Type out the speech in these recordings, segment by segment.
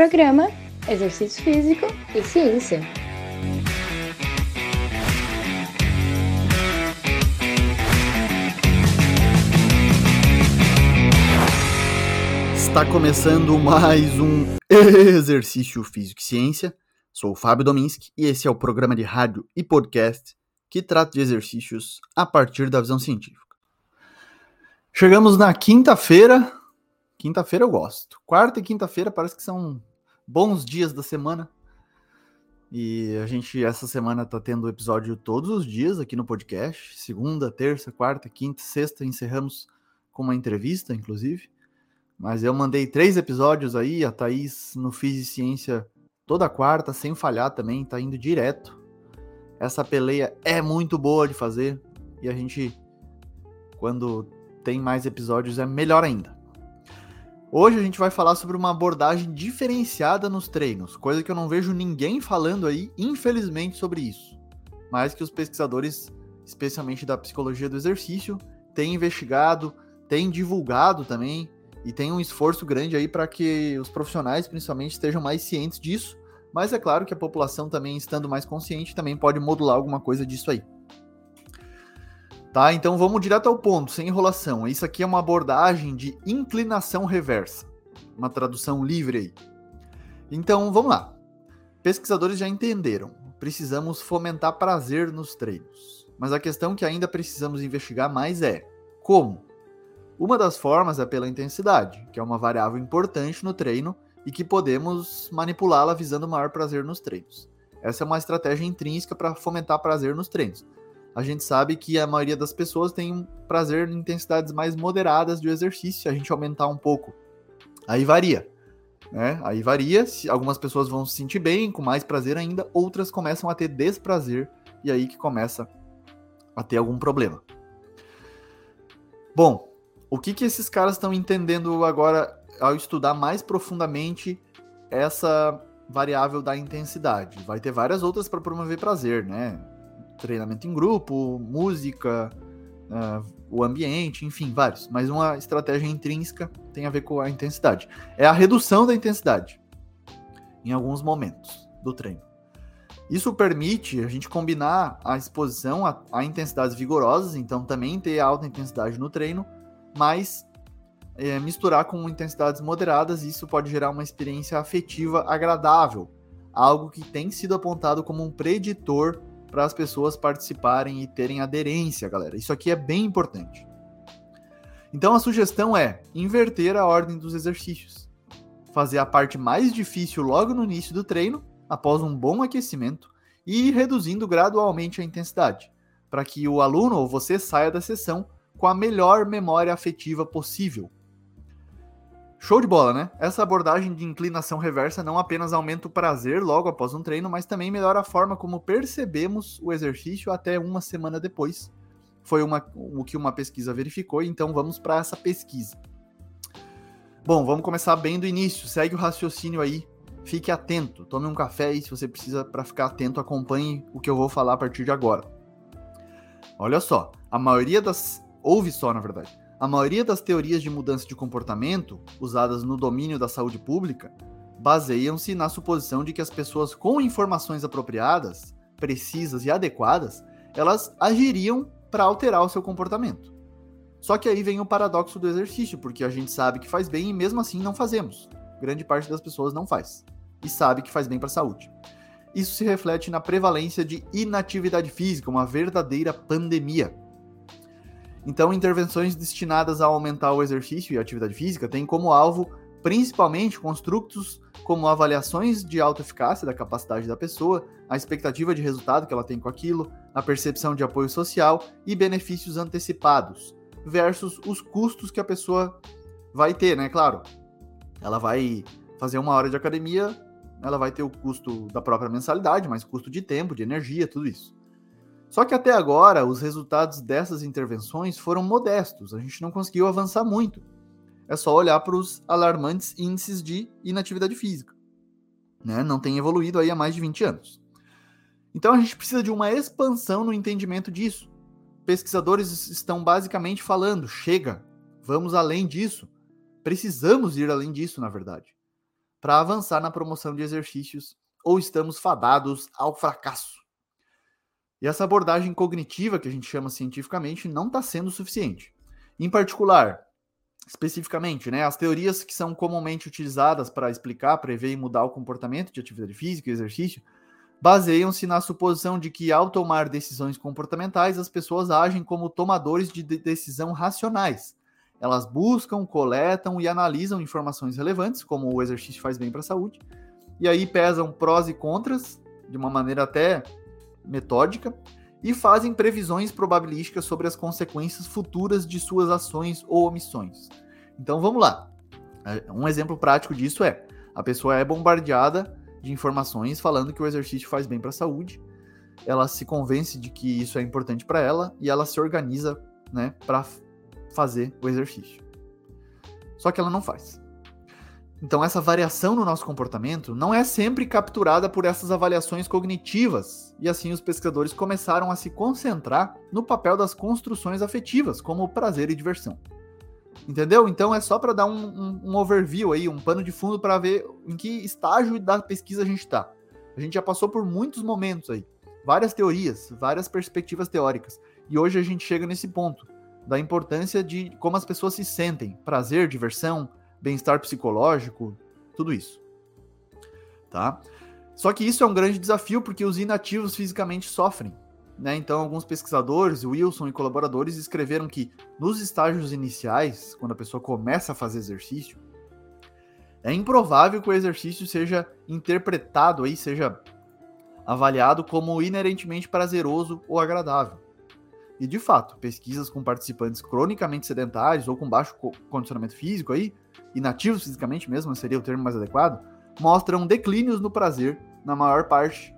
Programa Exercício Físico e Ciência. Está começando mais um Exercício Físico e Ciência. Sou o Fábio Dominski e esse é o programa de rádio e podcast que trata de exercícios a partir da visão científica. Chegamos na quinta-feira. Quinta-feira eu gosto. Quarta e quinta-feira parece que são bons dias da semana. E a gente, essa semana, tá tendo episódio todos os dias aqui no podcast. Segunda, terça, quarta, quinta, sexta. Encerramos com uma entrevista, inclusive. Mas eu mandei três episódios aí. A Thaís no Fiz e Ciência toda quarta, sem falhar também. Tá indo direto. Essa peleia é muito boa de fazer. E a gente, quando tem mais episódios, é melhor ainda. Hoje a gente vai falar sobre uma abordagem diferenciada nos treinos, coisa que eu não vejo ninguém falando aí, infelizmente, sobre isso. Mas que os pesquisadores, especialmente da psicologia do exercício, têm investigado, têm divulgado também e tem um esforço grande aí para que os profissionais, principalmente, estejam mais cientes disso. Mas é claro que a população também, estando mais consciente, também pode modular alguma coisa disso aí. Tá? Então vamos direto ao ponto, sem enrolação. Isso aqui é uma abordagem de inclinação reversa, uma tradução livre aí. Então vamos lá. Pesquisadores já entenderam, precisamos fomentar prazer nos treinos. Mas a questão que ainda precisamos investigar mais é como? Uma das formas é pela intensidade, que é uma variável importante no treino e que podemos manipulá-la visando maior prazer nos treinos. Essa é uma estratégia intrínseca para fomentar prazer nos treinos a gente sabe que a maioria das pessoas tem um prazer em intensidades mais moderadas de exercício, se a gente aumentar um pouco. Aí varia, né? Aí varia, algumas pessoas vão se sentir bem, com mais prazer ainda, outras começam a ter desprazer, e aí que começa a ter algum problema. Bom, o que que esses caras estão entendendo agora ao estudar mais profundamente essa variável da intensidade? Vai ter várias outras para promover prazer, né? Treinamento em grupo, música, uh, o ambiente, enfim, vários. Mas uma estratégia intrínseca tem a ver com a intensidade. É a redução da intensidade em alguns momentos do treino. Isso permite a gente combinar a exposição a, a intensidades vigorosas, então também ter alta intensidade no treino, mas é, misturar com intensidades moderadas, isso pode gerar uma experiência afetiva agradável, algo que tem sido apontado como um preditor para as pessoas participarem e terem aderência, galera. Isso aqui é bem importante. Então a sugestão é inverter a ordem dos exercícios. Fazer a parte mais difícil logo no início do treino, após um bom aquecimento, e ir reduzindo gradualmente a intensidade, para que o aluno ou você saia da sessão com a melhor memória afetiva possível, Show de bola, né? Essa abordagem de inclinação reversa não apenas aumenta o prazer logo após um treino, mas também melhora a forma como percebemos o exercício até uma semana depois. Foi uma, o que uma pesquisa verificou, então vamos para essa pesquisa. Bom, vamos começar bem do início. Segue o raciocínio aí. Fique atento. Tome um café aí se você precisa para ficar atento. Acompanhe o que eu vou falar a partir de agora. Olha só, a maioria das. Ouve só, na verdade. A maioria das teorias de mudança de comportamento, usadas no domínio da saúde pública, baseiam-se na suposição de que as pessoas com informações apropriadas, precisas e adequadas, elas agiriam para alterar o seu comportamento. Só que aí vem o paradoxo do exercício, porque a gente sabe que faz bem e mesmo assim não fazemos. Grande parte das pessoas não faz e sabe que faz bem para a saúde. Isso se reflete na prevalência de inatividade física, uma verdadeira pandemia. Então, intervenções destinadas a aumentar o exercício e a atividade física têm como alvo principalmente construtos como avaliações de autoeficácia da capacidade da pessoa, a expectativa de resultado que ela tem com aquilo, a percepção de apoio social e benefícios antecipados, versus os custos que a pessoa vai ter, né? Claro, ela vai fazer uma hora de academia, ela vai ter o custo da própria mensalidade, mas custo de tempo, de energia, tudo isso. Só que até agora, os resultados dessas intervenções foram modestos, a gente não conseguiu avançar muito. É só olhar para os alarmantes índices de inatividade física. Né? Não tem evoluído aí há mais de 20 anos. Então a gente precisa de uma expansão no entendimento disso. Pesquisadores estão basicamente falando: chega, vamos além disso. Precisamos ir além disso, na verdade. para avançar na promoção de exercícios ou estamos fadados ao fracasso. E essa abordagem cognitiva, que a gente chama cientificamente, não está sendo suficiente. Em particular, especificamente, né, as teorias que são comumente utilizadas para explicar, prever e mudar o comportamento de atividade física e exercício baseiam-se na suposição de que, ao tomar decisões comportamentais, as pessoas agem como tomadores de decisão racionais. Elas buscam, coletam e analisam informações relevantes, como o exercício faz bem para a saúde, e aí pesam prós e contras de uma maneira até metódica e fazem previsões probabilísticas sobre as consequências futuras de suas ações ou omissões. Então vamos lá. É, um exemplo prático disso é: a pessoa é bombardeada de informações falando que o exercício faz bem para a saúde. Ela se convence de que isso é importante para ela e ela se organiza, né, para fazer o exercício. Só que ela não faz. Então, essa variação no nosso comportamento não é sempre capturada por essas avaliações cognitivas, e assim os pesquisadores começaram a se concentrar no papel das construções afetivas, como prazer e diversão. Entendeu? Então é só para dar um, um, um, overview aí, um pano de fundo para ver em que estágio da pesquisa a gente está. A gente já passou por muitos momentos aí, várias teorias, várias perspectivas teóricas, e hoje a gente chega nesse ponto da importância de como as pessoas se sentem, prazer, diversão, bem-estar psicológico, tudo isso. Tá? Só que isso é um grande desafio porque os inativos fisicamente sofrem. Né? Então, alguns pesquisadores, Wilson e colaboradores, escreveram que nos estágios iniciais, quando a pessoa começa a fazer exercício, é improvável que o exercício seja interpretado aí, seja avaliado como inerentemente prazeroso ou agradável. E de fato, pesquisas com participantes cronicamente sedentários ou com baixo condicionamento físico aí, inativos fisicamente mesmo, seria o termo mais adequado, mostram declínios no prazer na maior parte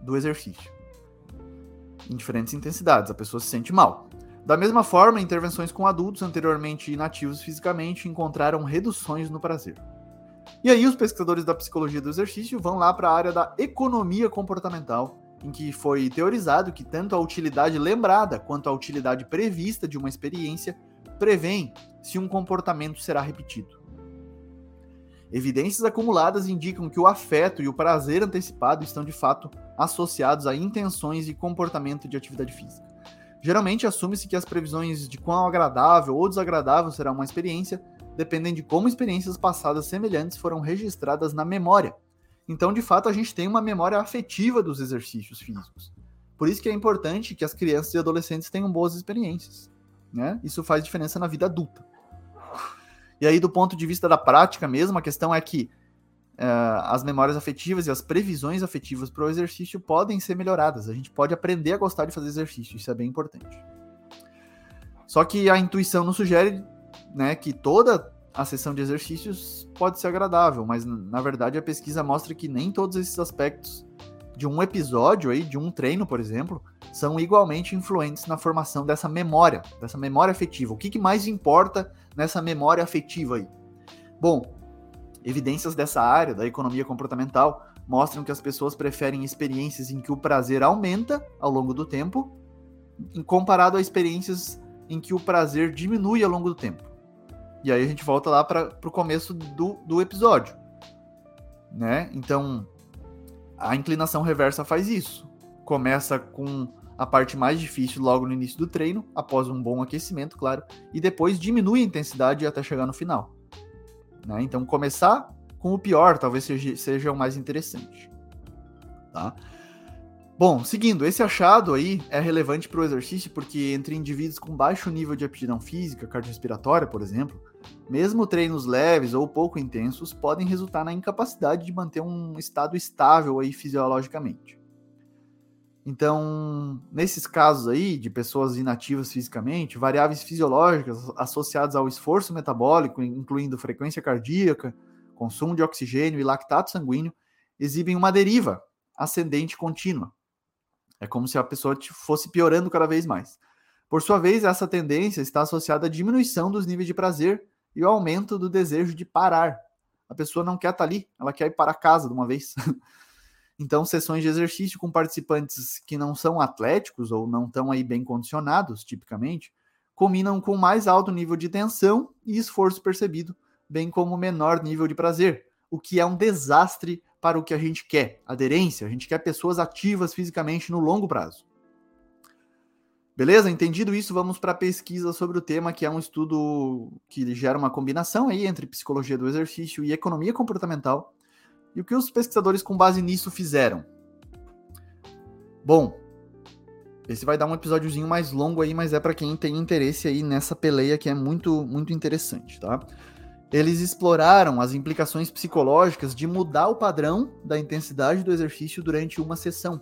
do exercício. Em diferentes intensidades, a pessoa se sente mal. Da mesma forma, intervenções com adultos anteriormente inativos fisicamente encontraram reduções no prazer. E aí, os pesquisadores da psicologia do exercício vão lá para a área da economia comportamental em que foi teorizado que tanto a utilidade lembrada quanto a utilidade prevista de uma experiência prevêem se um comportamento será repetido. Evidências acumuladas indicam que o afeto e o prazer antecipado estão de fato associados a intenções e comportamento de atividade física. Geralmente assume-se que as previsões de quão agradável ou desagradável será uma experiência dependem de como experiências passadas semelhantes foram registradas na memória então, de fato, a gente tem uma memória afetiva dos exercícios físicos. Por isso que é importante que as crianças e adolescentes tenham boas experiências. Né? Isso faz diferença na vida adulta. E aí, do ponto de vista da prática mesmo, a questão é que uh, as memórias afetivas e as previsões afetivas para o exercício podem ser melhoradas. A gente pode aprender a gostar de fazer exercício, isso é bem importante. Só que a intuição nos sugere né, que toda a sessão de exercícios pode ser agradável, mas na verdade a pesquisa mostra que nem todos esses aspectos de um episódio aí, de um treino, por exemplo, são igualmente influentes na formação dessa memória, dessa memória afetiva. O que, que mais importa nessa memória afetiva aí? Bom, evidências dessa área da economia comportamental mostram que as pessoas preferem experiências em que o prazer aumenta ao longo do tempo, comparado a experiências em que o prazer diminui ao longo do tempo. E aí a gente volta lá para o começo do, do episódio. Né? Então, a inclinação reversa faz isso. Começa com a parte mais difícil logo no início do treino, após um bom aquecimento, claro, e depois diminui a intensidade até chegar no final. Né? Então, começar com o pior talvez seja, seja o mais interessante. Tá? Bom, seguindo, esse achado aí é relevante para o exercício porque entre indivíduos com baixo nível de aptidão física, cardiorrespiratória, por exemplo, mesmo treinos leves ou pouco intensos podem resultar na incapacidade de manter um estado estável aí fisiologicamente. Então, nesses casos aí de pessoas inativas fisicamente, variáveis fisiológicas associadas ao esforço metabólico, incluindo frequência cardíaca, consumo de oxigênio e lactato sanguíneo, exibem uma deriva ascendente contínua é como se a pessoa fosse piorando cada vez mais. Por sua vez, essa tendência está associada à diminuição dos níveis de prazer e ao aumento do desejo de parar. A pessoa não quer estar ali, ela quer ir para casa de uma vez. então, sessões de exercício com participantes que não são atléticos ou não estão aí bem condicionados, tipicamente, combinam com mais alto nível de tensão e esforço percebido, bem como menor nível de prazer, o que é um desastre para o que a gente quer, aderência. A gente quer pessoas ativas fisicamente no longo prazo. Beleza? Entendido isso, vamos para a pesquisa sobre o tema, que é um estudo que gera uma combinação aí entre psicologia do exercício e economia comportamental. E o que os pesquisadores com base nisso fizeram? Bom, esse vai dar um episódiozinho mais longo aí, mas é para quem tem interesse aí nessa peleia que é muito muito interessante, tá? Eles exploraram as implicações psicológicas de mudar o padrão da intensidade do exercício durante uma sessão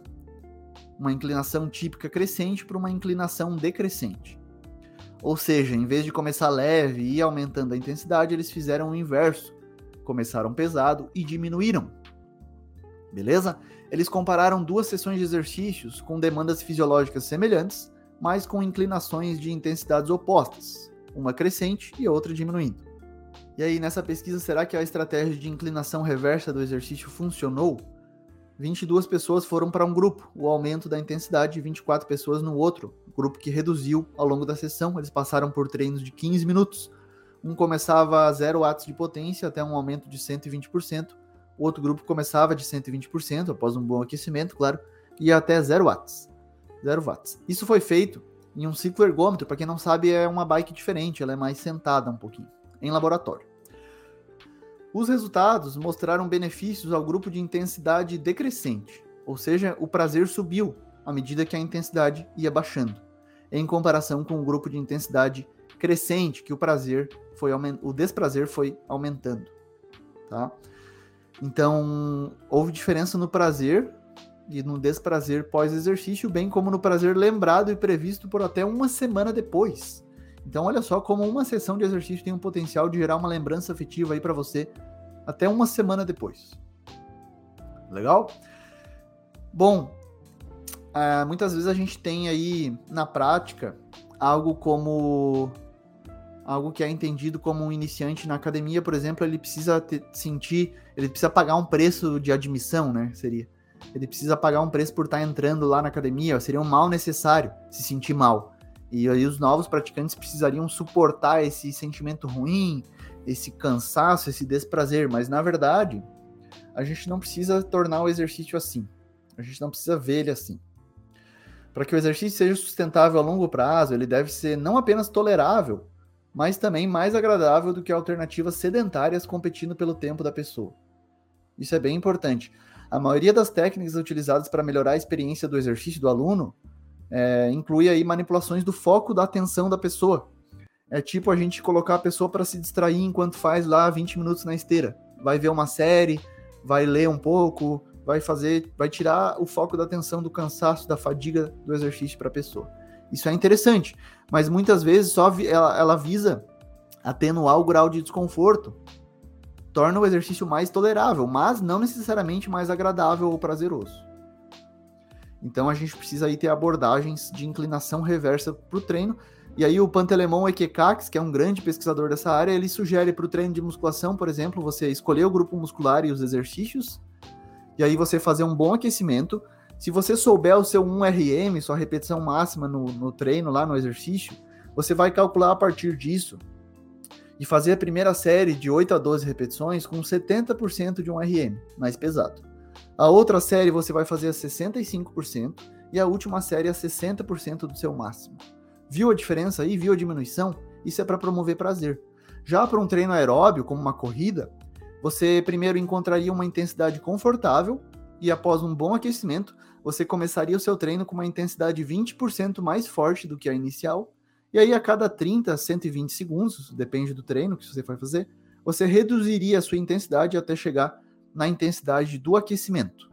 uma inclinação típica crescente para uma inclinação decrescente. Ou seja, em vez de começar leve e ir aumentando a intensidade, eles fizeram o inverso. Começaram pesado e diminuíram. Beleza? Eles compararam duas sessões de exercícios com demandas fisiológicas semelhantes, mas com inclinações de intensidades opostas, uma crescente e outra diminuindo. E aí, nessa pesquisa, será que a estratégia de inclinação reversa do exercício funcionou? 22 pessoas foram para um grupo, o aumento da intensidade, e 24 pessoas no outro, grupo que reduziu ao longo da sessão. Eles passaram por treinos de 15 minutos. Um começava a 0 watts de potência até um aumento de 120%. O outro grupo começava de 120%, após um bom aquecimento, claro, e até 0 watts. 0 watts. Isso foi feito em um ciclo ergômetro, para quem não sabe, é uma bike diferente, ela é mais sentada um pouquinho, em laboratório. Os resultados mostraram benefícios ao grupo de intensidade decrescente, ou seja, o prazer subiu à medida que a intensidade ia baixando, em comparação com o grupo de intensidade crescente, que o prazer foi o desprazer foi aumentando, tá? Então, houve diferença no prazer e no desprazer pós-exercício, bem como no prazer lembrado e previsto por até uma semana depois. Então, olha só como uma sessão de exercício tem o potencial de gerar uma lembrança afetiva aí para você até uma semana depois. Legal? Bom, é, muitas vezes a gente tem aí na prática algo como algo que é entendido como um iniciante na academia, por exemplo, ele precisa ter, sentir, ele precisa pagar um preço de admissão, né? Seria. Ele precisa pagar um preço por estar entrando lá na academia, seria um mal necessário se sentir mal. E aí os novos praticantes precisariam suportar esse sentimento ruim, esse cansaço, esse desprazer, mas na verdade, a gente não precisa tornar o exercício assim. A gente não precisa ver ele assim. Para que o exercício seja sustentável a longo prazo, ele deve ser não apenas tolerável, mas também mais agradável do que alternativas sedentárias competindo pelo tempo da pessoa. Isso é bem importante. A maioria das técnicas utilizadas para melhorar a experiência do exercício do aluno é, inclui aí manipulações do foco da atenção da pessoa. É tipo a gente colocar a pessoa para se distrair enquanto faz lá 20 minutos na esteira. Vai ver uma série, vai ler um pouco, vai fazer, vai tirar o foco da atenção do cansaço, da fadiga do exercício para a pessoa. Isso é interessante, mas muitas vezes só ela, ela visa atenuar o grau de desconforto, torna o exercício mais tolerável, mas não necessariamente mais agradável ou prazeroso. Então a gente precisa aí ter abordagens de inclinação reversa para o treino. E aí o Pantelemon Ekekax, que é um grande pesquisador dessa área, ele sugere para o treino de musculação, por exemplo, você escolher o grupo muscular e os exercícios, e aí você fazer um bom aquecimento. Se você souber o seu 1RM, sua repetição máxima no, no treino, lá no exercício, você vai calcular a partir disso e fazer a primeira série de 8 a 12 repetições com 70% de um RM, mais pesado. A outra série você vai fazer a 65% e a última série a 60% do seu máximo. Viu a diferença aí? Viu a diminuição? Isso é para promover prazer. Já para um treino aeróbio, como uma corrida, você primeiro encontraria uma intensidade confortável e após um bom aquecimento, você começaria o seu treino com uma intensidade 20% mais forte do que a inicial. E aí a cada 30 a 120 segundos, depende do treino que você vai fazer, você reduziria a sua intensidade até chegar na intensidade do aquecimento.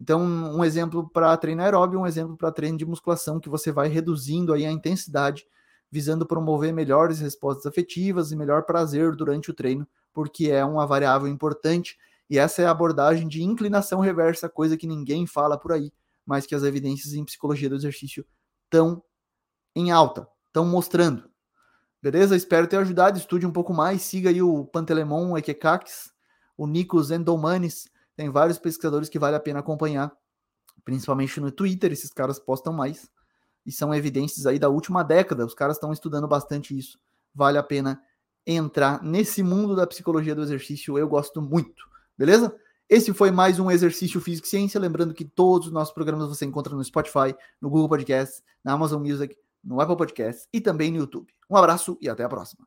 Então, um exemplo para treino aeróbio, um exemplo para treino de musculação, que você vai reduzindo aí a intensidade, visando promover melhores respostas afetivas e melhor prazer durante o treino, porque é uma variável importante. E essa é a abordagem de inclinação reversa, coisa que ninguém fala por aí, mas que as evidências em psicologia do exercício estão em alta, estão mostrando. Beleza? Espero ter ajudado. Estude um pouco mais. Siga aí o Pantelemon Ekekax, o Nikos Endomanis, tem vários pesquisadores que vale a pena acompanhar, principalmente no Twitter, esses caras postam mais, e são evidências aí da última década, os caras estão estudando bastante isso, vale a pena entrar nesse mundo da psicologia do exercício, eu gosto muito, beleza? Esse foi mais um exercício Físico e Ciência. Lembrando que todos os nossos programas você encontra no Spotify, no Google Podcasts, na Amazon Music, no Apple Podcasts e também no YouTube. Um abraço e até a próxima.